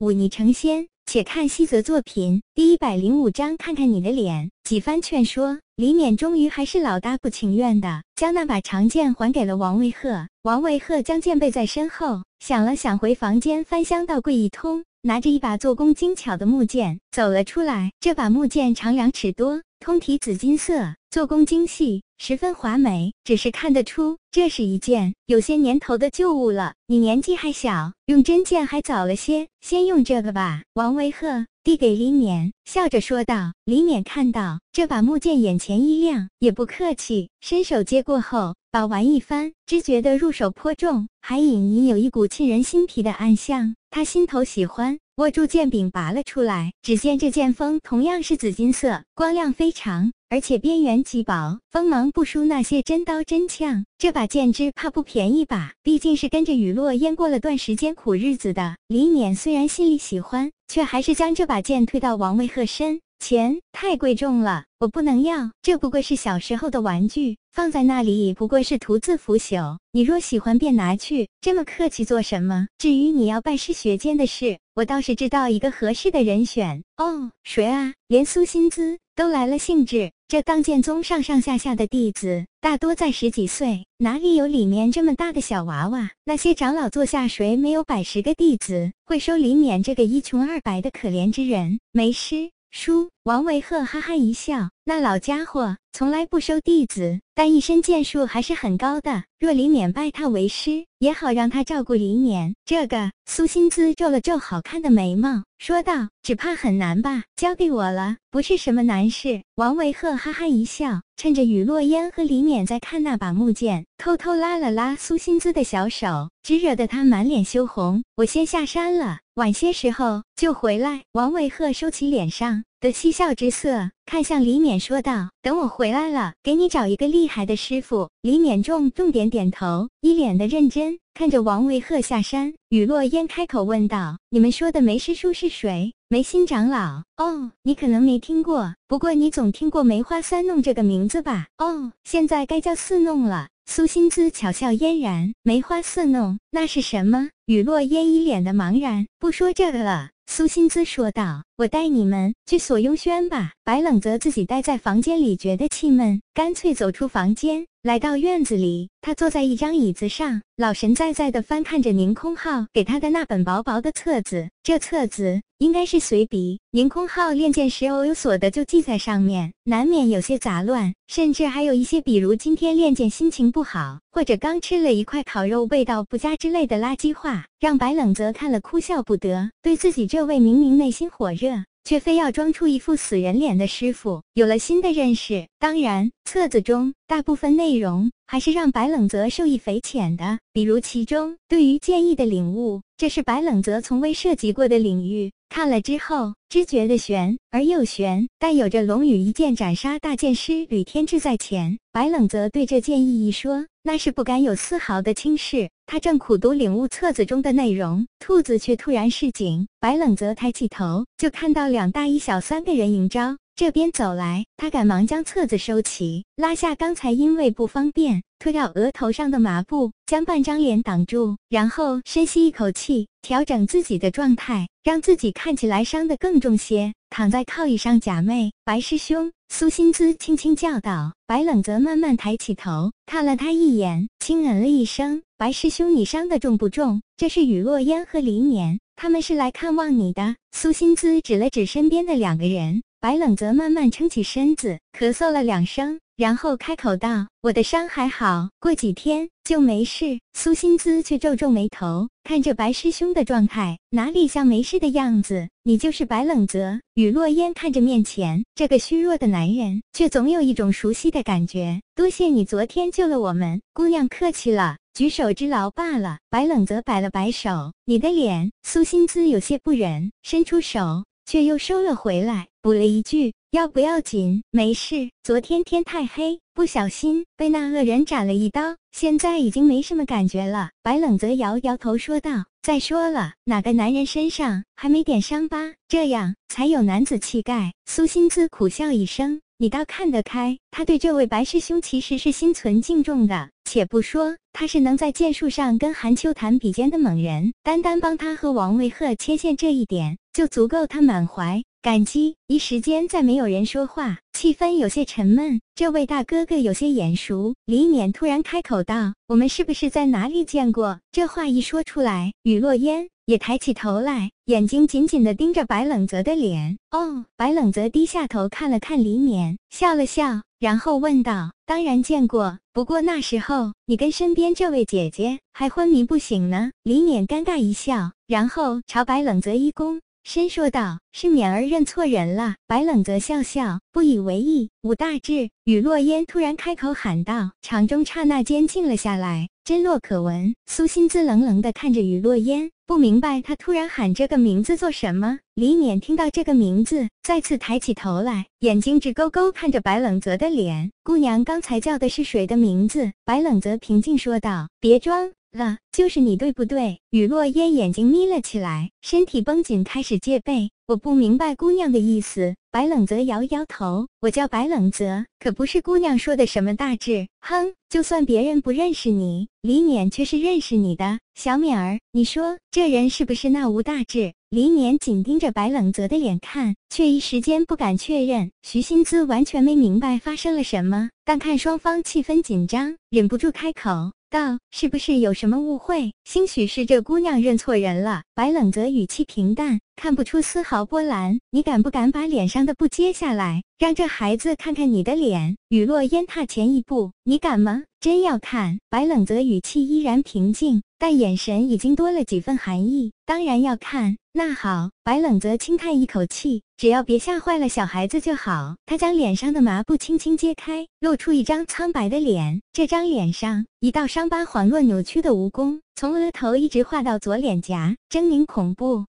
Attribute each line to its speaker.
Speaker 1: 忤逆成仙。且看西泽作品第一百零五章，看看你的脸。几番劝说，李勉终于还是老大不情愿的，将那把长剑还给了王维鹤。王维鹤将剑背在身后，想了想，回房间翻箱倒柜一通，拿着一把做工精巧的木剑走了出来。这把木剑长两尺多，通体紫金色，做工精细。十分华美，只是看得出这是一件有些年头的旧物了。你年纪还小，用真剑还早了些，先用这个吧。王维鹤递给李勉，笑着说道。李勉看到这把木剑，眼前一亮，也不客气，伸手接过后，把玩一番，只觉得入手颇重，还隐隐有一股沁人心脾的暗香。他心头喜欢，握住剑柄拔了出来。只见这剑锋同样是紫金色，光亮非常。而且边缘极薄，锋芒不输那些真刀真枪。这把剑只怕不便宜吧？毕竟是跟着雨落烟过了段时间苦日子的。李勉虽然心里喜欢，却还是将这把剑推到王位鹤身前。太贵重了，我不能要。这不过是小时候的玩具，放在那里不过是徒自腐朽。你若喜欢，便拿去。这么客气做什么？至于你要拜师学剑的事，我倒是知道一个合适的人选。哦，谁啊？连苏心姿都来了兴致。这当剑宗上上下下的弟子，大多在十几岁，哪里有里面这么大的小娃娃？那些长老座下，谁没有百十个弟子？会收李勉这个一穷二白的可怜之人？没师叔，王维鹤哈哈一笑，那老家伙从来不收弟子，但一身剑术还是很高的。若李勉拜他为师，也好让他照顾李勉。这个苏心姿皱了皱好看的眉毛，说道：“只怕很难吧？交给我了，不是什么难事。”王维鹤哈哈一笑，趁着雨落烟和李勉在看那把木剑，偷偷拉了拉苏心姿的小手，只惹得他满脸羞红。我先下山了，晚些时候就回来。王维鹤收起脸上的嬉笑之色，看向李勉说道：“等我回来了，给你找一个厉害的师傅。”李勉重重点点头，一脸的认真。看着王维鹤下山，雨落烟开口问道：“你们说的梅师叔是谁？梅心长老？哦，你可能没听过，不过你总听过梅花三弄这个名字吧？哦，现在该叫四弄了。”苏心姿巧笑嫣然：“梅花四弄，那是什么？”雨落烟一脸的茫然。不说这个了。苏心姿说道：“我带你们去锁雍轩吧。”白冷泽自己待在房间里，觉得气闷，干脆走出房间，来到院子里。他坐在一张椅子上，老神在在地翻看着宁空浩给他的那本薄薄的册子。这册子应该是随笔，凌空浩练剑时偶有所得就记在上面，难免有些杂乱，甚至还有一些，比如今天练剑心情不好，或者刚吃了一块烤肉味道不佳之类的垃圾话，让白冷泽看了哭笑不得，对自己这位明明内心火热。却非要装出一副死人脸的师傅有了新的认识。当然，册子中大部分内容还是让白冷泽受益匪浅的，比如其中对于剑意的领悟，这是白冷泽从未涉及过的领域。看了之后，只觉得玄而又玄，但有着龙羽一剑斩杀大剑师吕天志在前。白冷泽对这剑意一说，那是不敢有丝毫的轻视。他正苦读领悟册子中的内容，兔子却突然示警。白冷泽抬起头，就看到两大一小三个人迎招这边走来。他赶忙将册子收起，拉下刚才因为不方便脱掉额头上的麻布，将半张脸挡住，然后深吸一口气，调整自己的状态，让自己看起来伤得更重些。躺在靠椅上假寐，白师兄。苏心姿轻轻叫道。白冷泽慢慢抬起头，看了他一眼，轻嗯了一声。白师兄，你伤得重不重？这是雨落烟和李勉，他们是来看望你的。苏心姿指了指身边的两个人。白冷泽慢慢撑起身子，咳嗽了两声，然后开口道：“我的伤还好，过几天就没事。”苏心姿却皱皱眉头，看着白师兄的状态，哪里像没事的样子？你就是白冷泽？雨落烟看着面前这个虚弱的男人，却总有一种熟悉的感觉。多谢你昨天救了我们，姑娘客气了。举手之劳罢了。白冷泽摆了摆手，你的脸。苏心姿有些不忍，伸出手，却又收了回来，补了一句：“要不要紧？没事。昨天天太黑，不小心被那恶人斩了一刀，现在已经没什么感觉了。”白冷泽摇摇头说道：“再说了，哪个男人身上还没点伤疤？这样才有男子气概。”苏心姿苦笑一声：“你倒看得开。他对这位白师兄其实是心存敬重的。”且不说他是能在剑术上跟韩秋谈比肩的猛人，单单帮他和王维赫牵线这一点，就足够他满怀感激。一时间再没有人说话，气氛有些沉闷。这位大哥哥有些眼熟，李勉突然开口道：“我们是不是在哪里见过？”这话一说出来，雨落烟也抬起头来，眼睛紧紧地盯着白冷泽的脸。哦，白冷泽低下头看了看李勉，笑了笑，然后问道：“当然见过，不过那时候你跟身边这位姐姐还昏迷不醒呢。”李勉尴尬一笑，然后朝白冷泽一躬。深说道：“是勉儿认错人了。”白冷泽笑笑，不以为意。武大志，雨落烟突然开口喊道，场中刹那间静了下来，真落可闻。苏心姿冷冷地看着雨落烟，不明白他突然喊这个名字做什么。李勉听到这个名字，再次抬起头来，眼睛直勾勾看着白冷泽的脸。姑娘刚才叫的是谁的名字？白冷泽平静说道：“别装。”了，就是你对不对？雨落烟眼睛眯了起来，身体绷紧，开始戒备。我不明白姑娘的意思。白冷泽摇摇头，我叫白冷泽，可不是姑娘说的什么大志。哼，就算别人不认识你，李勉却是认识你的。小勉儿，你说这人是不是那吴大志？李勉紧盯着白冷泽的脸看，却一时间不敢确认。徐新姿完全没明白发生了什么，但看双方气氛紧张，忍不住开口。道是不是有什么误会？兴许是这姑娘认错人了。白冷泽语气平淡，看不出丝毫波澜。你敢不敢把脸上的布揭下来，让这孩子看看你的脸？雨落烟踏前一步，你敢吗？真要看？白冷泽语气依然平静，但眼神已经多了几分寒意。当然要看。那好，白冷泽轻叹一口气，只要别吓坏了小孩子就好。他将脸上的麻布轻轻揭开，露出一张苍白的脸。这张脸上一道伤疤晃若扭曲的蜈蚣，从额头一直画到左脸颊，狰狞恐怖。